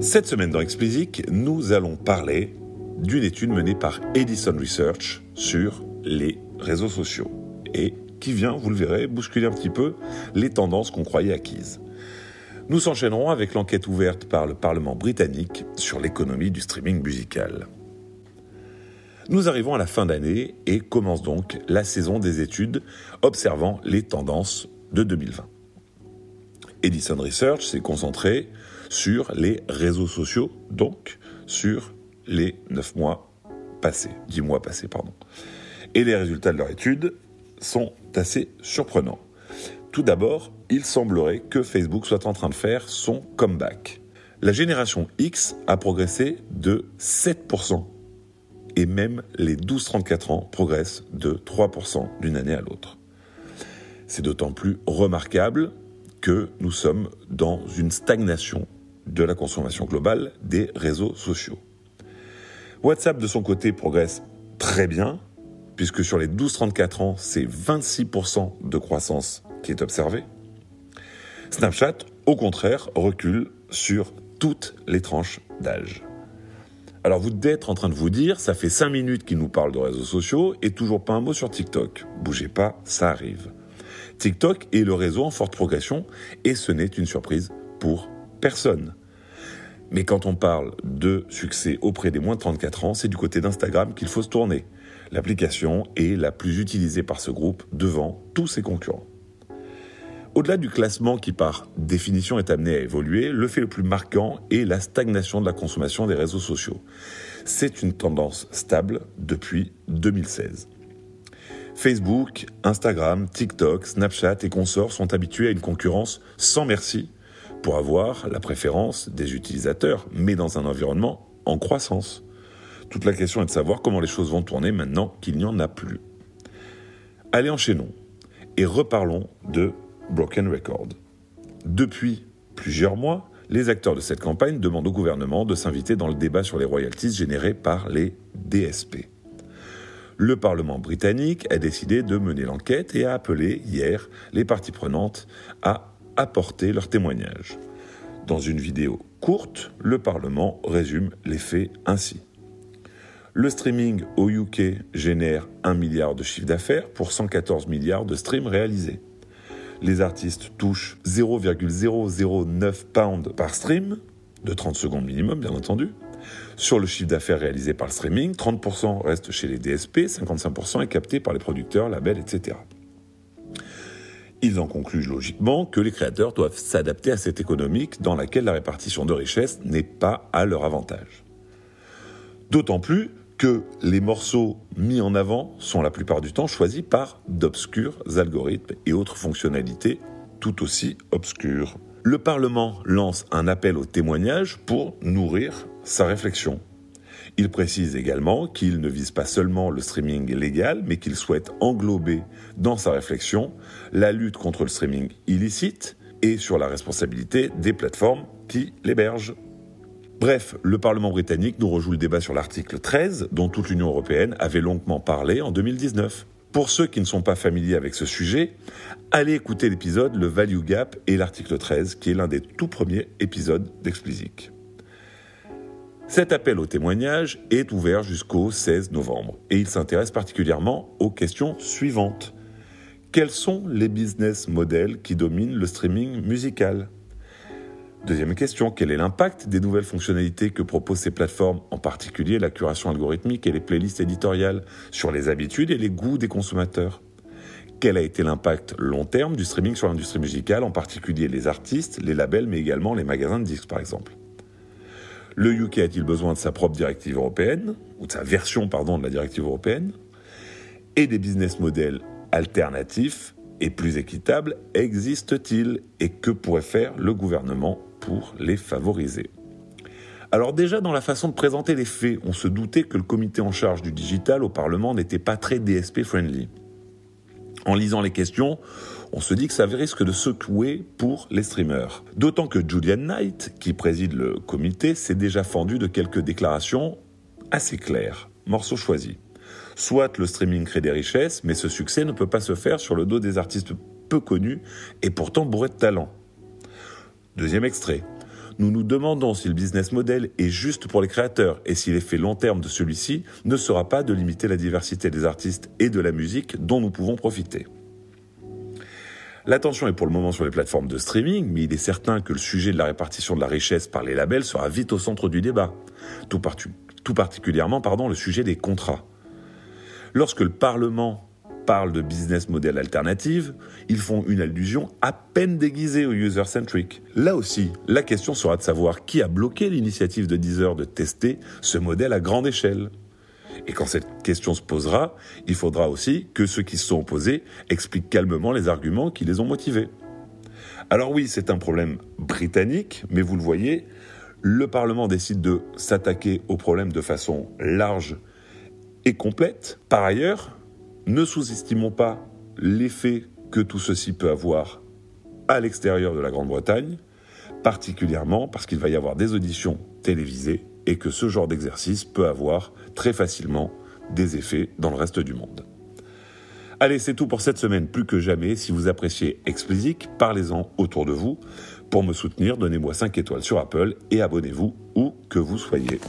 Cette semaine dans Explicit, nous allons parler d'une étude menée par Edison Research sur les réseaux sociaux et qui vient, vous le verrez, bousculer un petit peu les tendances qu'on croyait acquises. Nous s'enchaînerons avec l'enquête ouverte par le Parlement britannique sur l'économie du streaming musical. Nous arrivons à la fin d'année et commence donc la saison des études observant les tendances de 2020. Edison Research s'est concentré sur les réseaux sociaux, donc sur les 9 mois passés, 10 mois passés, pardon. Et les résultats de leur étude sont assez surprenants. Tout d'abord, il semblerait que Facebook soit en train de faire son comeback. La génération X a progressé de 7%, et même les 12-34 ans progressent de 3% d'une année à l'autre. C'est d'autant plus remarquable que nous sommes dans une stagnation de la consommation globale des réseaux sociaux. WhatsApp, de son côté, progresse très bien, puisque sur les 12-34 ans, c'est 26% de croissance qui est observée. Snapchat, au contraire, recule sur toutes les tranches d'âge. Alors vous êtes en train de vous dire, ça fait 5 minutes qu'il nous parle de réseaux sociaux et toujours pas un mot sur TikTok. Bougez pas, ça arrive. TikTok est le réseau en forte progression et ce n'est une surprise pour personne. Mais quand on parle de succès auprès des moins de 34 ans, c'est du côté d'Instagram qu'il faut se tourner. L'application est la plus utilisée par ce groupe devant tous ses concurrents. Au-delà du classement qui par définition est amené à évoluer, le fait le plus marquant est la stagnation de la consommation des réseaux sociaux. C'est une tendance stable depuis 2016. Facebook, Instagram, TikTok, Snapchat et consorts sont habitués à une concurrence sans merci pour avoir la préférence des utilisateurs, mais dans un environnement en croissance. Toute la question est de savoir comment les choses vont tourner maintenant qu'il n'y en a plus. Allez, enchaînons et reparlons de Broken Record. Depuis plusieurs mois, les acteurs de cette campagne demandent au gouvernement de s'inviter dans le débat sur les royalties générées par les DSP. Le Parlement britannique a décidé de mener l'enquête et a appelé hier les parties prenantes à apporter leurs témoignages. Dans une vidéo courte, le Parlement résume les faits ainsi. Le streaming au UK génère 1 milliard de chiffre d'affaires pour 114 milliards de streams réalisés. Les artistes touchent 0,009 pounds par stream, de 30 secondes minimum bien entendu. Sur le chiffre d'affaires réalisé par le streaming, 30% reste chez les DSP, 55% est capté par les producteurs, labels, etc. Ils en concluent logiquement que les créateurs doivent s'adapter à cette économique dans laquelle la répartition de richesses n'est pas à leur avantage. D'autant plus que les morceaux mis en avant sont la plupart du temps choisis par d'obscurs algorithmes et autres fonctionnalités tout aussi obscures. Le Parlement lance un appel au témoignage pour nourrir sa réflexion. Il précise également qu'il ne vise pas seulement le streaming légal, mais qu'il souhaite englober dans sa réflexion la lutte contre le streaming illicite et sur la responsabilité des plateformes qui l'hébergent. Bref, le Parlement britannique nous rejoue le débat sur l'article 13, dont toute l'Union européenne avait longuement parlé en 2019. Pour ceux qui ne sont pas familiers avec ce sujet, allez écouter l'épisode Le Value Gap et l'article 13, qui est l'un des tout premiers épisodes d'Explicit. Cet appel au témoignage est ouvert jusqu'au 16 novembre et il s'intéresse particulièrement aux questions suivantes. Quels sont les business models qui dominent le streaming musical? Deuxième question, quel est l'impact des nouvelles fonctionnalités que proposent ces plateformes, en particulier la curation algorithmique et les playlists éditoriales, sur les habitudes et les goûts des consommateurs? Quel a été l'impact long terme du streaming sur l'industrie musicale, en particulier les artistes, les labels, mais également les magasins de disques par exemple? Le UK a-t-il besoin de sa propre directive européenne, ou de sa version, pardon, de la directive européenne Et des business models alternatifs et plus équitables existent-ils Et que pourrait faire le gouvernement pour les favoriser? Alors déjà dans la façon de présenter les faits, on se doutait que le comité en charge du digital au Parlement n'était pas très DSP friendly. En lisant les questions, on se dit que ça risque de secouer pour les streamers. D'autant que Julian Knight, qui préside le comité, s'est déjà fendu de quelques déclarations assez claires. Morceau choisi. Soit le streaming crée des richesses, mais ce succès ne peut pas se faire sur le dos des artistes peu connus et pourtant bourrés de talent. Deuxième extrait. nous nous demandons si le business model est juste pour les créateurs et si l'effet long terme de celui-ci ne sera pas de limiter la diversité des artistes et de la musique dont nous pouvons profiter. L'attention est pour le moment sur les plateformes de streaming, mais il est certain que le sujet de la répartition de la richesse par les labels sera vite au centre du débat. Tout, particulièrement pardon, le sujet des contrats. Lorsque le Parlement parle de business model alternative, ils font une allusion à peine déguisée au user-centric. Là aussi, la question sera de savoir qui a bloqué l'initiative de Deezer de tester ce modèle à grande échelle. Et quand cette question se posera, il faudra aussi que ceux qui se sont opposés expliquent calmement les arguments qui les ont motivés. Alors oui, c'est un problème britannique, mais vous le voyez, le Parlement décide de s'attaquer au problème de façon large et complète. Par ailleurs, ne sous-estimons pas l'effet que tout ceci peut avoir à l'extérieur de la Grande-Bretagne, particulièrement parce qu'il va y avoir des auditions télévisées et que ce genre d'exercice peut avoir très facilement des effets dans le reste du monde. Allez, c'est tout pour cette semaine. Plus que jamais, si vous appréciez Explicit, parlez-en autour de vous. Pour me soutenir, donnez-moi 5 étoiles sur Apple et abonnez-vous où que vous soyez.